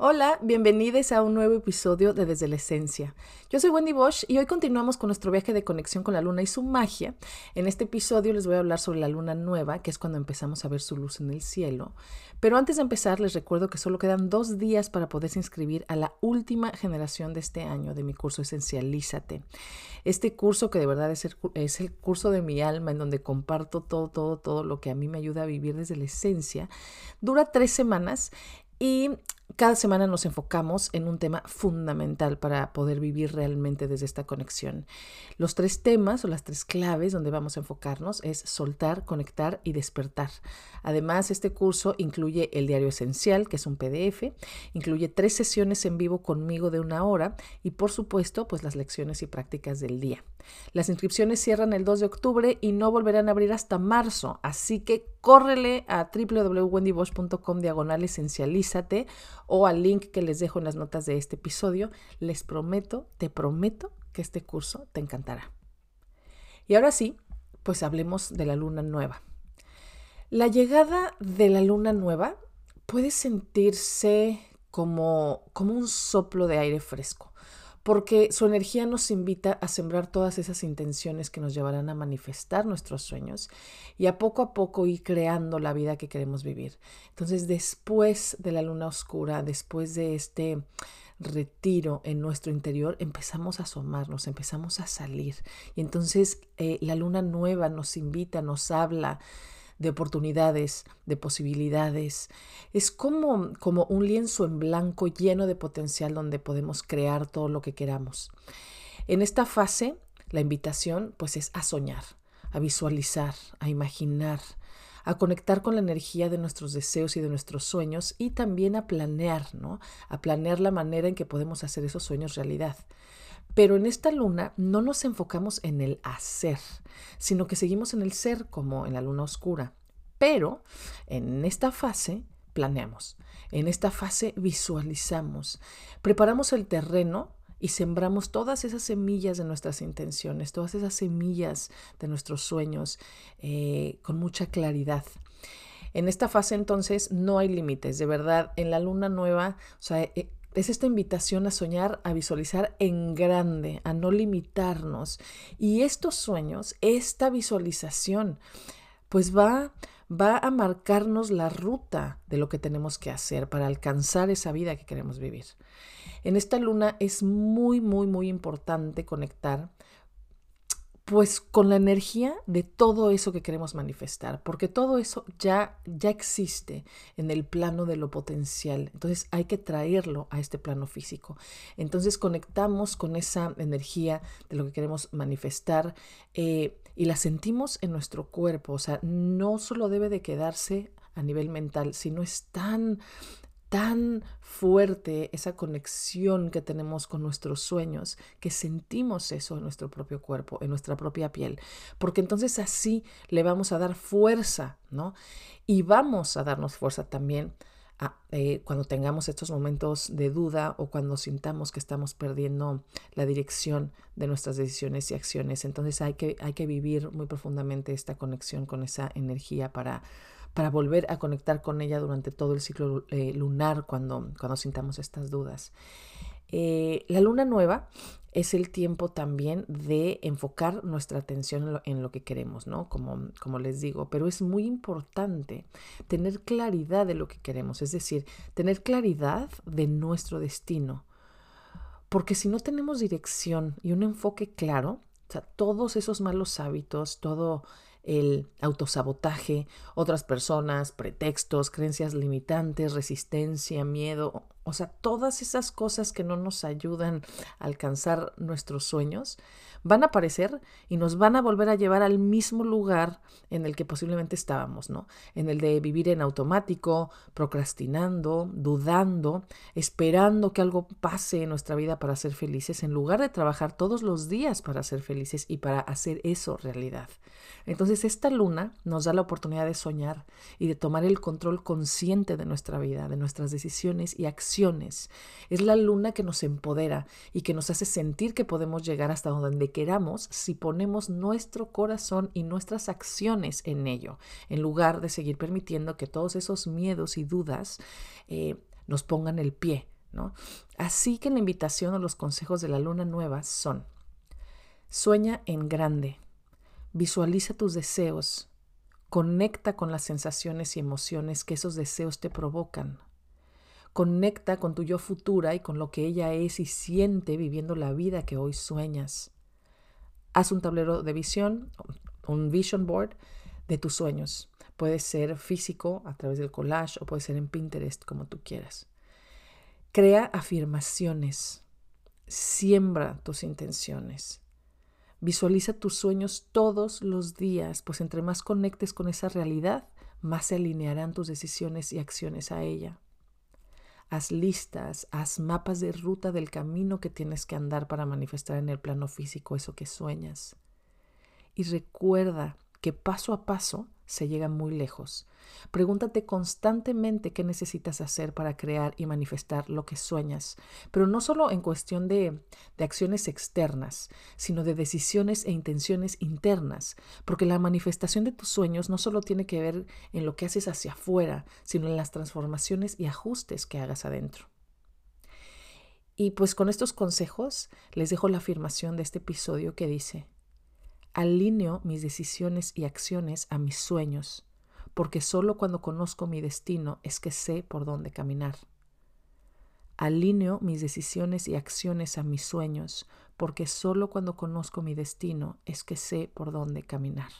Hola, bienvenidos a un nuevo episodio de Desde la Esencia. Yo soy Wendy Bosch y hoy continuamos con nuestro viaje de conexión con la luna y su magia. En este episodio les voy a hablar sobre la luna nueva, que es cuando empezamos a ver su luz en el cielo. Pero antes de empezar, les recuerdo que solo quedan dos días para poderse inscribir a la última generación de este año de mi curso Esencialízate. Este curso que de verdad es el, es el curso de mi alma, en donde comparto todo, todo, todo lo que a mí me ayuda a vivir desde la esencia, dura tres semanas y cada semana nos enfocamos en un tema fundamental para poder vivir realmente desde esta conexión. Los tres temas o las tres claves donde vamos a enfocarnos es soltar, conectar y despertar. Además, este curso incluye el diario esencial, que es un PDF, incluye tres sesiones en vivo conmigo de una hora y por supuesto, pues las lecciones y prácticas del día. Las inscripciones cierran el 2 de octubre y no volverán a abrir hasta marzo, así que córrele a www.wendybosch.com diagonal esencialízate o al link que les dejo en las notas de este episodio. Les prometo, te prometo que este curso te encantará. Y ahora sí, pues hablemos de la luna nueva. La llegada de la luna nueva puede sentirse como, como un soplo de aire fresco porque su energía nos invita a sembrar todas esas intenciones que nos llevarán a manifestar nuestros sueños y a poco a poco ir creando la vida que queremos vivir. Entonces, después de la luna oscura, después de este retiro en nuestro interior, empezamos a asomarnos, empezamos a salir. Y entonces eh, la luna nueva nos invita, nos habla de oportunidades, de posibilidades. Es como, como un lienzo en blanco lleno de potencial donde podemos crear todo lo que queramos. En esta fase, la invitación pues es a soñar, a visualizar, a imaginar, a conectar con la energía de nuestros deseos y de nuestros sueños y también a planear, ¿no? A planear la manera en que podemos hacer esos sueños realidad. Pero en esta luna no nos enfocamos en el hacer, sino que seguimos en el ser como en la luna oscura. Pero en esta fase planeamos, en esta fase visualizamos, preparamos el terreno y sembramos todas esas semillas de nuestras intenciones, todas esas semillas de nuestros sueños eh, con mucha claridad. En esta fase entonces no hay límites, de verdad, en la luna nueva, o sea, eh, es esta invitación a soñar, a visualizar en grande, a no limitarnos. Y estos sueños, esta visualización, pues va, va a marcarnos la ruta de lo que tenemos que hacer para alcanzar esa vida que queremos vivir. En esta luna es muy, muy, muy importante conectar pues con la energía de todo eso que queremos manifestar, porque todo eso ya, ya existe en el plano de lo potencial, entonces hay que traerlo a este plano físico. Entonces conectamos con esa energía de lo que queremos manifestar eh, y la sentimos en nuestro cuerpo, o sea, no solo debe de quedarse a nivel mental, sino es tan tan fuerte esa conexión que tenemos con nuestros sueños, que sentimos eso en nuestro propio cuerpo, en nuestra propia piel, porque entonces así le vamos a dar fuerza, ¿no? Y vamos a darnos fuerza también eh, cuando tengamos estos momentos de duda o cuando sintamos que estamos perdiendo la dirección de nuestras decisiones y acciones. Entonces hay que, hay que vivir muy profundamente esta conexión con esa energía para para volver a conectar con ella durante todo el ciclo eh, lunar cuando, cuando sintamos estas dudas. Eh, la luna nueva es el tiempo también de enfocar nuestra atención en lo, que queremos, ¿no? Como, como les digo, pero es muy importante tener claridad de lo que queremos, es decir, tener claridad de nuestro destino. Porque si no tenemos dirección y un enfoque claro, todos esos malos hábitos, todo el autosabotaje, otras personas, pretextos, creencias limitantes, resistencia, miedo, o sea, todas esas cosas que no nos ayudan a alcanzar nuestros sueños, van a aparecer y nos van a volver a llevar al mismo lugar en el que posiblemente estábamos, ¿no? En el de vivir en automático, procrastinando, dudando, esperando que algo pase en nuestra vida para ser felices, en lugar de trabajar todos los días para ser felices y para hacer eso realidad. Entonces esta luna nos da la oportunidad de soñar y de tomar el control consciente de nuestra vida, de nuestras decisiones y acciones. Es la luna que nos empodera y que nos hace sentir que podemos llegar hasta donde queramos si ponemos nuestro corazón y nuestras acciones en ello, en lugar de seguir permitiendo que todos esos miedos y dudas eh, nos pongan el pie, ¿no? Así que la invitación o los consejos de la luna nueva son, sueña en grande, visualiza tus deseos, conecta con las sensaciones y emociones que esos deseos te provocan, conecta con tu yo futura y con lo que ella es y siente viviendo la vida que hoy sueñas. Haz un tablero de visión, un vision board de tus sueños. Puede ser físico a través del collage o puede ser en Pinterest, como tú quieras. Crea afirmaciones. Siembra tus intenciones. Visualiza tus sueños todos los días, pues entre más conectes con esa realidad, más se alinearán tus decisiones y acciones a ella. Haz listas, haz mapas de ruta del camino que tienes que andar para manifestar en el plano físico eso que sueñas. Y recuerda que paso a paso se llega muy lejos. Pregúntate constantemente qué necesitas hacer para crear y manifestar lo que sueñas, pero no solo en cuestión de, de, acciones externas, sino de decisiones e intenciones internas, porque la manifestación de tus sueños no solo tiene que ver en lo que haces hacia afuera, sino en las transformaciones y ajustes que hagas adentro. Y pues con estos consejos les dejo la afirmación de este episodio que dice, Alineo mis decisiones y acciones a mis sueños, porque solo cuando conozco mi destino es que sé por dónde caminar. Alineo mis decisiones y acciones a mis sueños, porque solo cuando conozco mi destino es que sé por dónde caminar.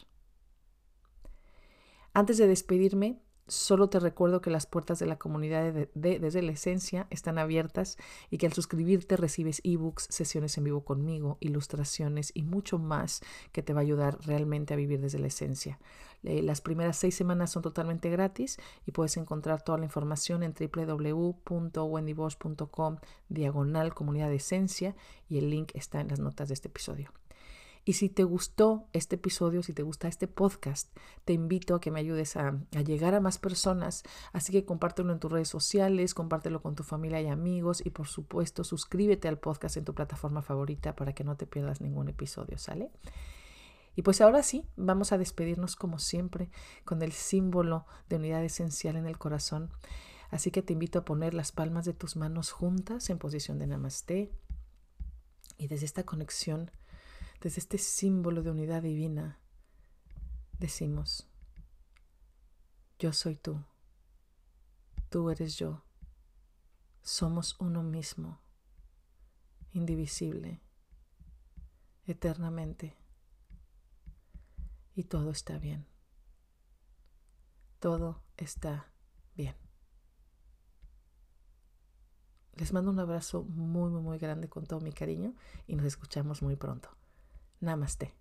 Antes de despedirme, Solo te recuerdo que las puertas de la comunidad de, Desde la Esencia están abiertas y que al suscribirte recibes ebooks, sesiones en vivo conmigo, ilustraciones y mucho más que te va a ayudar realmente a vivir desde la esencia. Las primeras seis semanas son totalmente gratis y puedes encontrar toda la información en www.wendybosch.com diagonal comunidad de esencia y el link está en las notas de este episodio. Y si te gustó este episodio, si te gusta este podcast, te invito a que me ayudes a, llegar a más personas. Así que compártelo en tus redes sociales, compártelo con tu familia y amigos y por supuesto suscríbete al podcast en tu plataforma favorita para que no te pierdas ningún episodio, ¿sale? Y pues ahora sí, vamos a despedirnos como siempre con el símbolo de unidad esencial en el corazón. Así que te invito a poner las palmas de tus manos juntas en posición de namaste. Y desde esta conexión desde este símbolo de unidad divina, decimos, yo soy tú, tú eres yo, somos uno mismo, indivisible, eternamente, y todo está bien, todo está bien. Les mando un abrazo muy, muy, muy grande con todo mi cariño y nos escuchamos muy pronto. Namaste.